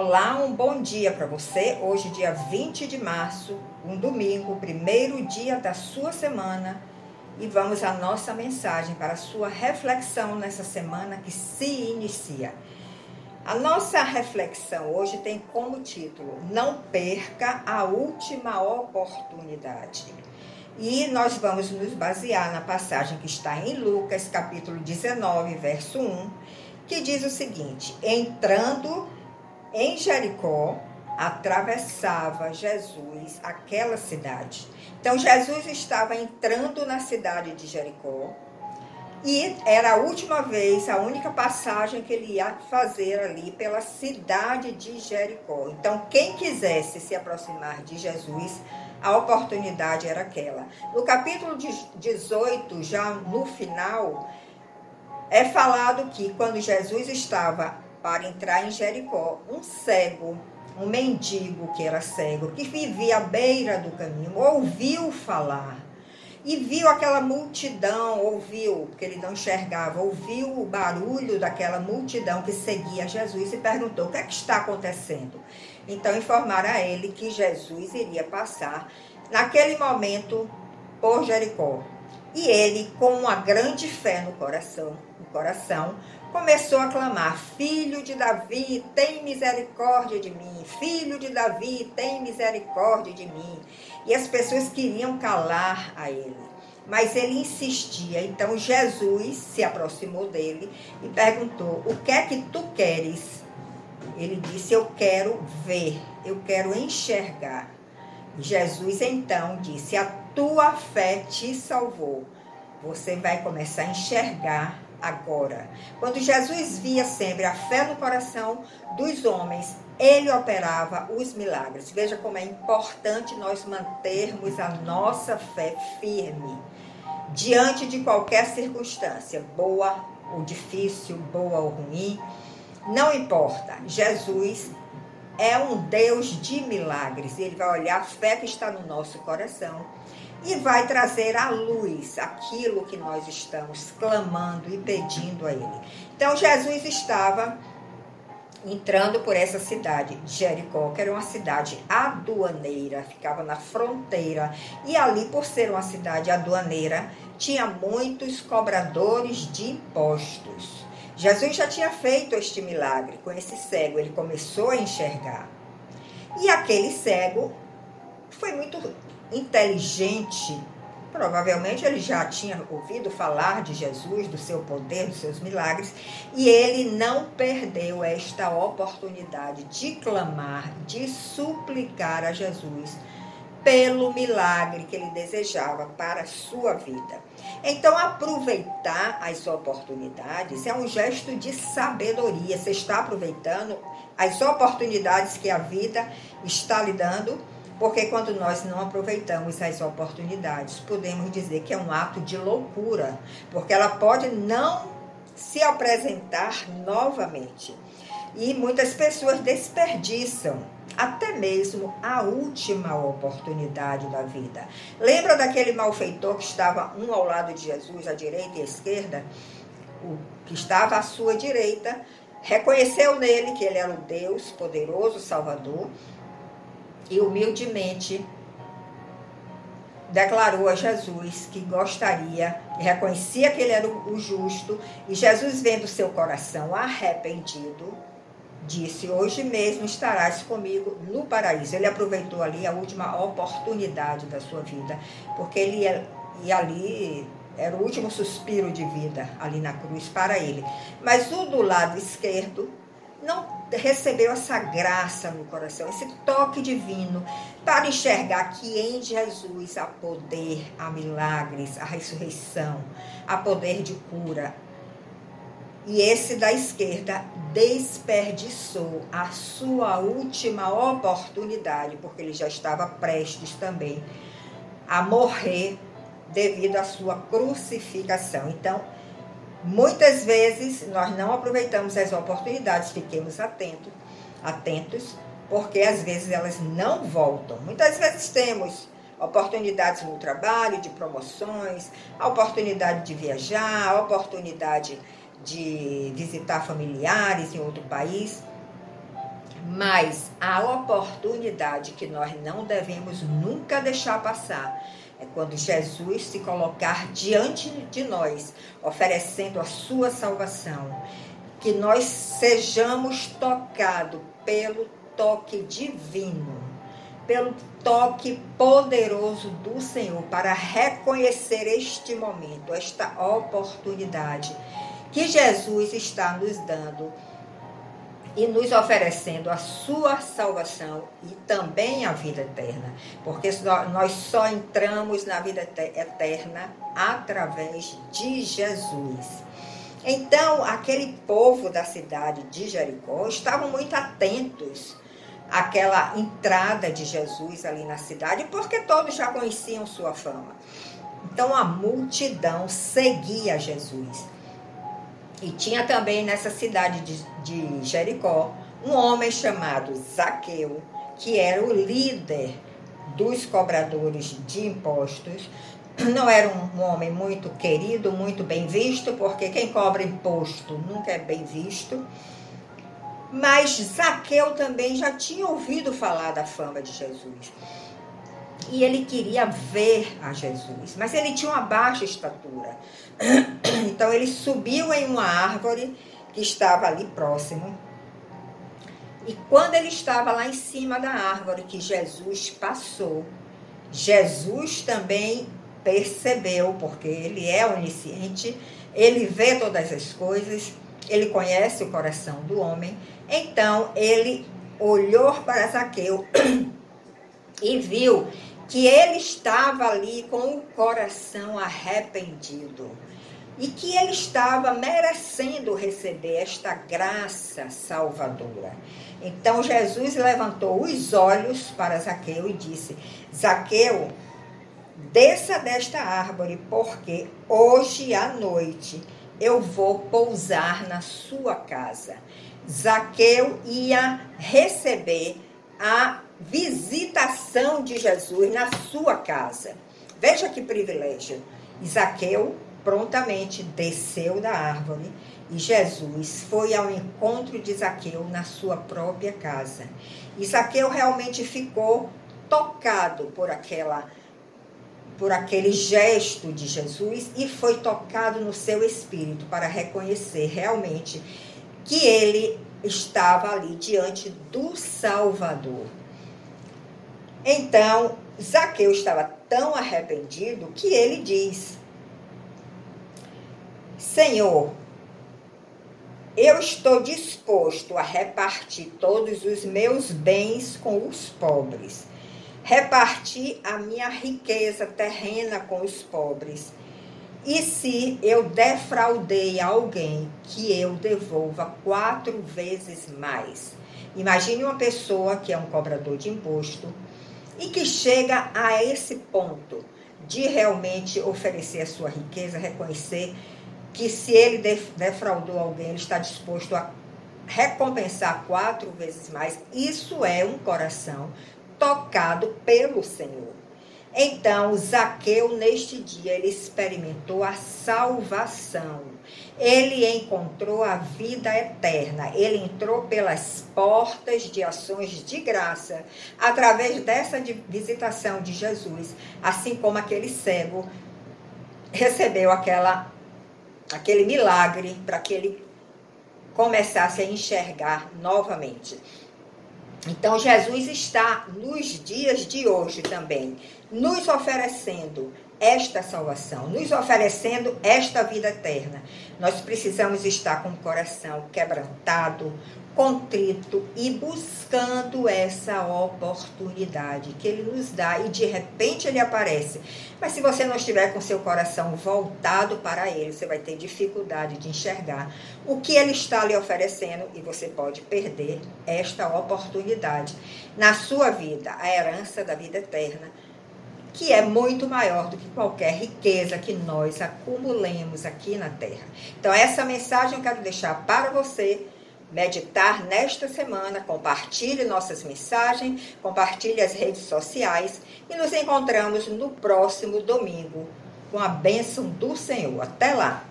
Olá, um bom dia para você. Hoje, dia 20 de março, um domingo, primeiro dia da sua semana. E vamos à nossa mensagem para a sua reflexão nessa semana que se inicia. A nossa reflexão hoje tem como título: Não perca a última oportunidade. E nós vamos nos basear na passagem que está em Lucas, capítulo 19, verso 1, que diz o seguinte: Entrando em Jericó, atravessava Jesus aquela cidade. Então, Jesus estava entrando na cidade de Jericó e era a última vez, a única passagem que ele ia fazer ali pela cidade de Jericó. Então, quem quisesse se aproximar de Jesus, a oportunidade era aquela. No capítulo 18, já no final, é falado que quando Jesus estava para entrar em Jericó, um cego, um mendigo que era cego, que vivia à beira do caminho, ouviu falar e viu aquela multidão, ouviu, porque ele não enxergava, ouviu o barulho daquela multidão que seguia Jesus e perguntou: o que é que está acontecendo? Então informaram a ele que Jesus iria passar naquele momento por Jericó. E ele, com uma grande fé no coração, no coração, começou a clamar: Filho de Davi, tem misericórdia de mim. Filho de Davi, tem misericórdia de mim. E as pessoas queriam calar a ele. Mas ele insistia. Então Jesus se aproximou dele e perguntou: O que é que tu queres? Ele disse: Eu quero ver, eu quero enxergar. Jesus então disse: A tua fé te salvou. Você vai começar a enxergar agora. Quando Jesus via sempre a fé no coração dos homens, ele operava os milagres. Veja como é importante nós mantermos a nossa fé firme diante de qualquer circunstância, boa ou difícil, boa ou ruim, não importa. Jesus é um Deus de milagres. Ele vai olhar a fé que está no nosso coração e vai trazer à luz aquilo que nós estamos clamando e pedindo a Ele. Então, Jesus estava entrando por essa cidade, Jericó, que era uma cidade aduaneira, ficava na fronteira, e ali, por ser uma cidade aduaneira, tinha muitos cobradores de impostos. Jesus já tinha feito este milagre com esse cego, ele começou a enxergar. E aquele cego foi muito inteligente, provavelmente ele já tinha ouvido falar de Jesus, do seu poder, dos seus milagres, e ele não perdeu esta oportunidade de clamar, de suplicar a Jesus pelo milagre que ele desejava para a sua vida. Então, aproveitar as oportunidades é um gesto de sabedoria. Você está aproveitando as oportunidades que a vida está lhe dando porque quando nós não aproveitamos as oportunidades, podemos dizer que é um ato de loucura, porque ela pode não se apresentar novamente. E muitas pessoas desperdiçam até mesmo a última oportunidade da vida. Lembra daquele malfeitor que estava um ao lado de Jesus, à direita e à esquerda? O que estava à sua direita reconheceu nele que ele era o Deus poderoso, Salvador, e humildemente declarou a Jesus que gostaria, reconhecia que ele era o justo, e Jesus, vendo seu coração arrependido, disse: Hoje mesmo estarás comigo no paraíso. Ele aproveitou ali a última oportunidade da sua vida, porque ele ia, e ali era o último suspiro de vida ali na cruz para ele. Mas o do lado esquerdo não recebeu essa graça no coração, esse toque divino, para enxergar que em Jesus há poder, há milagres, há ressurreição, há poder de cura. E esse da esquerda desperdiçou a sua última oportunidade, porque ele já estava prestes também a morrer devido à sua crucificação. Então, Muitas vezes nós não aproveitamos as oportunidades, fiquemos atentos, atentos, porque às vezes elas não voltam. Muitas vezes temos oportunidades no trabalho, de promoções, a oportunidade de viajar, a oportunidade de visitar familiares em outro país. Mas a oportunidade que nós não devemos nunca deixar passar é quando Jesus se colocar diante de nós, oferecendo a sua salvação. Que nós sejamos tocados pelo toque divino, pelo toque poderoso do Senhor, para reconhecer este momento, esta oportunidade que Jesus está nos dando e nos oferecendo a sua salvação e também a vida eterna, porque nós só entramos na vida eterna através de Jesus. Então, aquele povo da cidade de Jericó estavam muito atentos àquela entrada de Jesus ali na cidade, porque todos já conheciam sua fama. Então, a multidão seguia Jesus. E tinha também nessa cidade de, de Jericó um homem chamado Zaqueu, que era o líder dos cobradores de impostos. Não era um, homem muito querido, muito bem visto, porque quem cobra imposto nunca é bem visto. Mas Zaqueu também já tinha ouvido falar da fama de Jesus. E ele queria ver a Jesus, mas ele tinha uma baixa estatura. Então ele subiu em uma árvore que estava ali próximo. E quando ele estava lá em cima da árvore que Jesus passou, Jesus também percebeu, porque ele é onisciente, ele vê todas as coisas, ele conhece o coração do homem. Então ele olhou para Zaqueu e viu que ele estava ali com o coração arrependido e que ele estava merecendo receber esta graça salvadora. Então Jesus levantou os olhos para Zaqueu e disse: Zaqueu, desça desta árvore, porque hoje à noite eu vou pousar na sua casa. Zaqueu ia receber a visitação de Jesus na sua casa. Veja que privilégio. Zaqueu prontamente desceu da árvore e Jesus foi ao encontro de Zaqueu na sua própria casa. Zaqueu realmente ficou tocado por aquela por aquele gesto de Jesus e foi tocado no seu espírito para reconhecer realmente que ele estava ali diante do Salvador. Então, Zaqueu estava tão arrependido que ele diz: Senhor, eu estou disposto a repartir todos os meus bens com os pobres, repartir a minha riqueza terrena com os pobres. E se eu defraudei alguém, que eu devolva quatro vezes mais. Imagine uma pessoa que é um cobrador de imposto e que chega a esse ponto de realmente oferecer a sua riqueza, reconhecer que se ele defraudou alguém, ele está disposto a recompensar quatro vezes mais. Isso é um coração tocado pelo Senhor. Então, Zaqueu, neste dia, ele experimentou a salvação. Ele encontrou a vida eterna. Ele entrou pelas portas de ações de graça através dessa visitação de Jesus, assim como aquele cego recebeu aquela aquele milagre para que ele começasse a enxergar novamente. Então, Jesus está nos dias de hoje também, nos oferecendo esta salvação, nos oferecendo esta vida eterna. Nós precisamos estar com o coração quebrantado, contrito e buscando essa oportunidade que ele nos dá e de repente ele aparece. Mas se você não estiver com seu coração voltado para ele, você vai ter dificuldade de enxergar o que ele está lhe oferecendo e você pode perder esta oportunidade na sua vida, a herança da vida eterna que é muito maior do que qualquer riqueza que nós acumulemos aqui na Terra. Então, essa mensagem eu quero deixar para você meditar nesta semana. Compartilhe nossas mensagens, compartilhe as redes sociais e nos encontramos no próximo domingo com a bênção do Senhor. Até lá!